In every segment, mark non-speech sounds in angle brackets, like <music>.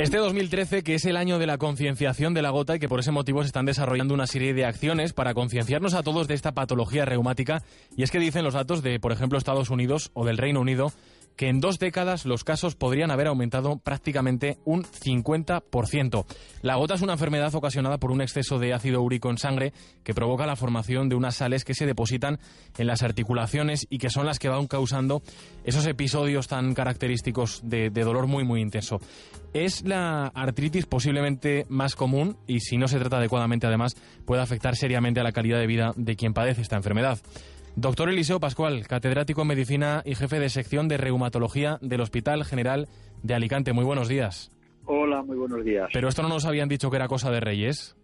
Este 2013, que es el año de la concienciación de la gota y que por ese motivo se están desarrollando una serie de acciones para concienciarnos a todos de esta patología reumática, y es que dicen los datos de, por ejemplo, Estados Unidos o del Reino Unido, que en dos décadas los casos podrían haber aumentado prácticamente un 50%. La gota es una enfermedad ocasionada por un exceso de ácido úrico en sangre que provoca la formación de unas sales que se depositan en las articulaciones y que son las que van causando esos episodios tan característicos de, de dolor muy muy intenso. Es la artritis posiblemente más común y si no se trata adecuadamente además puede afectar seriamente a la calidad de vida de quien padece esta enfermedad. Doctor Eliseo Pascual, catedrático en medicina y jefe de sección de reumatología del Hospital General de Alicante. Muy buenos días. Hola, muy buenos días. Pero esto no nos habían dicho que era cosa de reyes.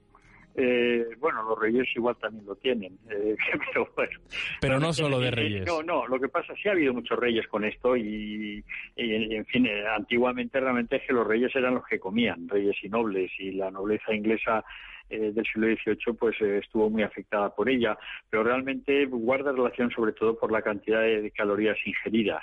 Eh, bueno, los reyes igual también lo tienen, <laughs> eh, pero bueno. Pero no solo de reyes. No, no, lo que pasa es que sí ha habido muchos reyes con esto y, y, en fin, eh, antiguamente realmente es que los reyes eran los que comían, reyes y nobles, y la nobleza inglesa eh, del siglo XVIII pues eh, estuvo muy afectada por ella, pero realmente guarda relación sobre todo por la cantidad de, calorías ingeridas.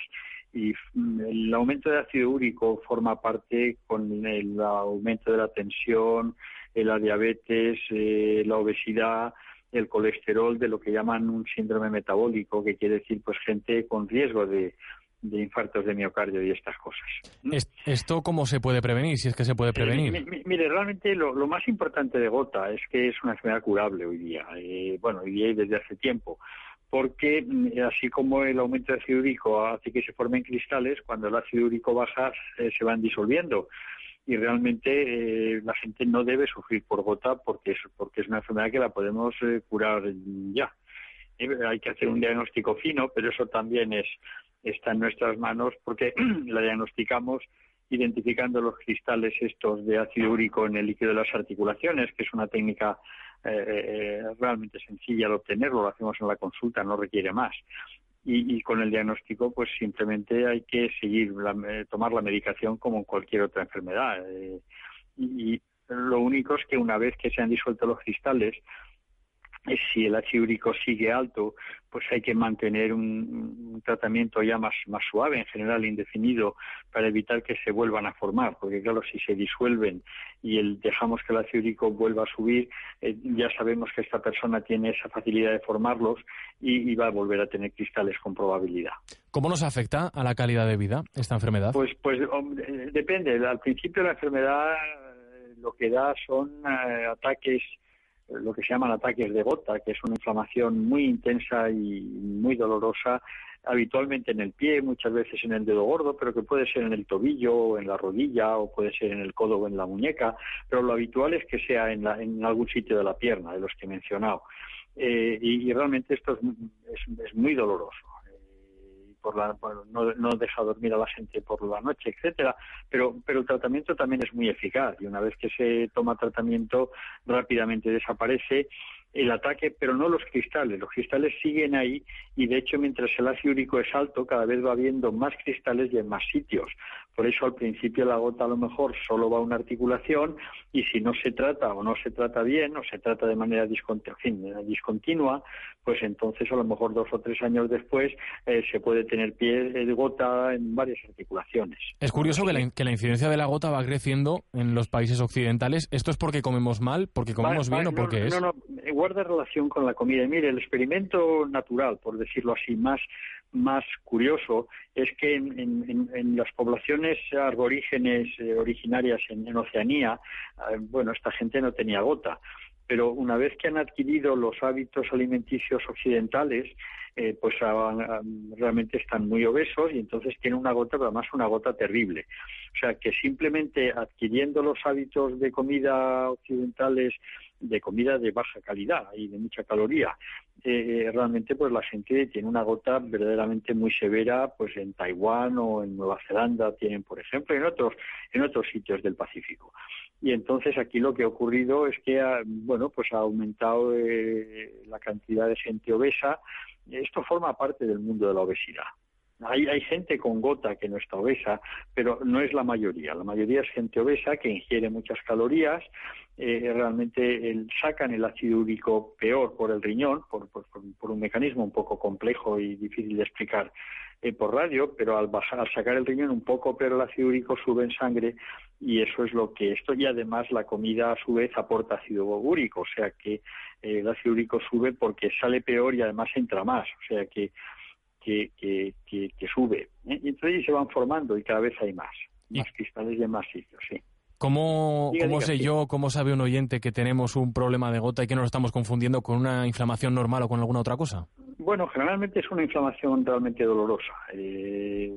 Y mm, el aumento de ácido úrico forma parte con el aumento de la tensión, eh, la diabetes, eh, la obesidad, el colesterol, de lo que llaman un síndrome metabólico, que quiere decir pues gente con riesgo de, de infartos de miocardio y estas cosas. ¿Esto cómo se puede prevenir, si es que se puede prevenir? Eh, mire, realmente lo, lo, más importante de gota es que es una enfermedad curable hoy día. Eh, bueno, hoy día y desde hace tiempo. Porque mm, así como el aumento de ácido úrico hace que se formen cristales, cuando el ácido úrico baja eh, se van disolviendo y realmente eh, la gente no debe sufrir por gota porque es, porque es una enfermedad que la podemos eh, curar ya. Eh, hay que hacer un diagnóstico fino, pero eso también es está en nuestras manos porque <clears throat> la diagnosticamos identificando los cristales estos de ácido úrico en el líquido de las articulaciones, que es una técnica eh, realmente sencilla de obtenerlo, lo hacemos en la consulta, no requiere más. Y, y, con el diagnóstico pues simplemente hay que seguir la, eh, tomar la medicación como en cualquier otra enfermedad eh, y, lo único es que una vez que se han disuelto los cristales si el ácido úrico sigue alto, pues hay que mantener un, un, tratamiento ya más, más suave, en general indefinido, para evitar que se vuelvan a formar, porque claro, si se disuelven y el, dejamos que el ácido úrico vuelva a subir, eh, ya sabemos que esta persona tiene esa facilidad de formarlos y, y, va a volver a tener cristales con probabilidad. ¿Cómo nos afecta a la calidad de vida esta enfermedad? Pues, pues hombre, depende. Al principio la enfermedad lo que da son eh, ataques lo que se llaman ataques de gota, que es una inflamación muy intensa y muy dolorosa, habitualmente en el pie, muchas veces en el dedo gordo, pero que puede ser en el tobillo o en la rodilla o puede ser en el codo o en la muñeca, pero lo habitual es que sea en, la, en algún sitio de la pierna, de los que he mencionado. Eh, y, y, realmente esto es, es, es muy doloroso por la, bueno, no, no, deja dormir a la gente por la noche, etcétera, pero, pero el tratamiento también es muy eficaz y una vez que se toma tratamiento rápidamente desaparece el ataque, pero no los cristales. Los cristales siguen ahí y de hecho mientras el ácido úrico es alto, cada vez va habiendo más cristales y en más sitios. Por eso al principio la gota a lo mejor solo va a una articulación y si no se trata o no se trata bien o se trata de manera discontinua, pues entonces a lo mejor dos o tres años después eh, se puede tener pie de gota en varias articulaciones. Es curioso que la, que la, incidencia de la gota va creciendo en los países occidentales. ¿Esto es porque comemos mal, porque comemos bien o porque no, es? No, no, guarda relación con la comida. Mire, el experimento natural, por decirlo así, más más curioso es que en, las poblaciones arborígenes eh, originarias en, Oceanía, eh, bueno, esta gente no tenía gota, pero una vez que han adquirido los hábitos alimenticios occidentales, eh, pues a, a, realmente están muy obesos y entonces tienen una gota, pero además una gota terrible. O sea que simplemente adquiriendo los hábitos de comida occidentales de comida de baja calidad y de mucha caloría. Eh, realmente pues la gente tiene una gota verdaderamente muy severa pues en Taiwán o en Nueva Zelanda tienen por ejemplo en otros en otros sitios del Pacífico. Y entonces aquí lo que ha ocurrido es que ha, bueno pues ha aumentado eh, la cantidad de gente obesa. Esto forma parte del mundo de la obesidad hay, hay, gente con gota que no está obesa, pero no es la mayoría. La mayoría es gente obesa que ingiere muchas calorías, eh, realmente el, sacan el ácido úrico peor por el riñón, por, por, un mecanismo un poco complejo y difícil de explicar eh, por radio, pero al, bajar, al sacar el riñón un poco pero el ácido úrico sube en sangre y eso es lo que esto y además la comida a su vez aporta ácido úrico, o sea que eh, el ácido úrico sube porque sale peor y además entra más, o sea que que, que, que, sube. ¿eh? Y entonces se van formando y cada vez hay más, más cristales de más sitios, sí. ¿Cómo, ¿cómo sé yo, cómo sabe un oyente que tenemos un problema de gota y que nos lo estamos confundiendo con una inflamación normal o con alguna otra cosa? Bueno, generalmente es una inflamación realmente dolorosa. Eh,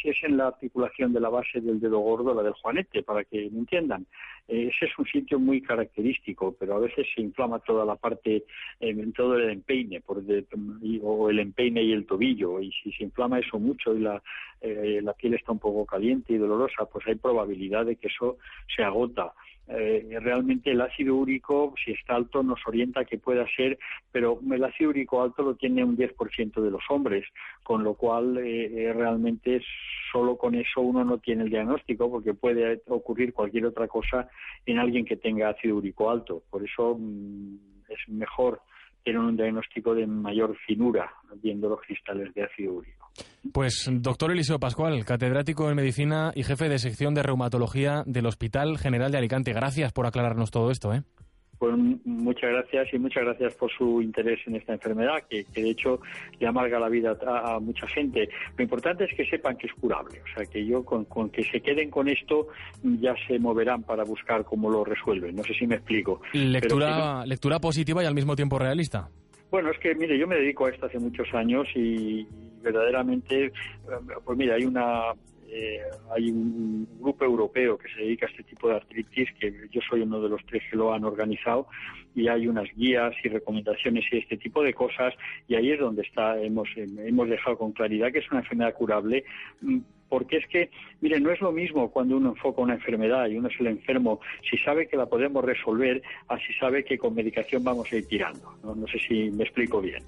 si es en la articulación de la base del dedo gordo, la del juanete, para que me entiendan. Eh, ese es un sitio muy característico, pero a veces se inflama toda la parte, eh, todo el empeine, por o el empeine y el tobillo, y si se inflama eso mucho y la, eh, la piel está un poco caliente y dolorosa, pues hay probabilidad de que eso se agota. Eh, realmente el ácido úrico, si está alto, nos orienta que pueda ser, pero el ácido úrico alto lo tiene un 10% de los hombres, con lo cual eh, eh, realmente solo con eso uno no tiene el diagnóstico, porque puede ocurrir cualquier otra cosa en alguien que tenga ácido úrico alto. Por eso mm, es mejor tener un diagnóstico de mayor finura viendo los cristales de ácido úrico. Pues doctor Eliseo Pascual, catedrático en medicina y jefe de sección de reumatología del Hospital General de Alicante. Gracias por aclararnos todo esto. ¿eh? Pues muchas gracias y muchas gracias por su interés en esta enfermedad, que, de hecho le amarga la vida a, mucha gente. Lo importante es que sepan que es curable, o sea, que yo con, que se queden con esto ya se moverán para buscar cómo lo resuelven. No sé si me explico. Lectura, lectura positiva y al mismo tiempo realista. Bueno, es que, mire, yo me dedico a esto hace muchos años y verdaderamente, pues mira, hay una eh, hay un grupo europeo que se dedica a este tipo de artritis, que yo soy uno de los tres que lo han organizado, y hay unas guías y recomendaciones y este tipo de cosas, y ahí es donde está, hemos, hemos dejado con claridad que es una enfermedad curable mm, porque es que, mire, no es lo mismo cuando uno enfoca una enfermedad y uno es el enfermo, si sabe que la podemos resolver, así sabe que con medicación vamos a ir tirando. No, sé si me explico bien.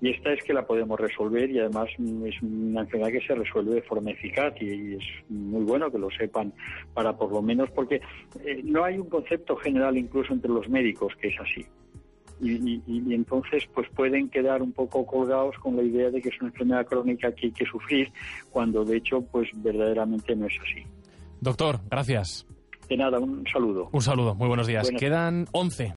Y esta es que la podemos resolver y además es una enfermedad que se resuelve de forma eficaz y es muy bueno que lo sepan para por lo menos, porque eh, no hay un concepto general incluso entre los médicos que es así y, entonces pues pueden quedar un poco colgados con la idea de que es una enfermedad crónica que hay que sufrir, cuando de hecho pues verdaderamente no es así. Doctor, gracias. De nada, un saludo. Un saludo, muy buenos días. Quedan 11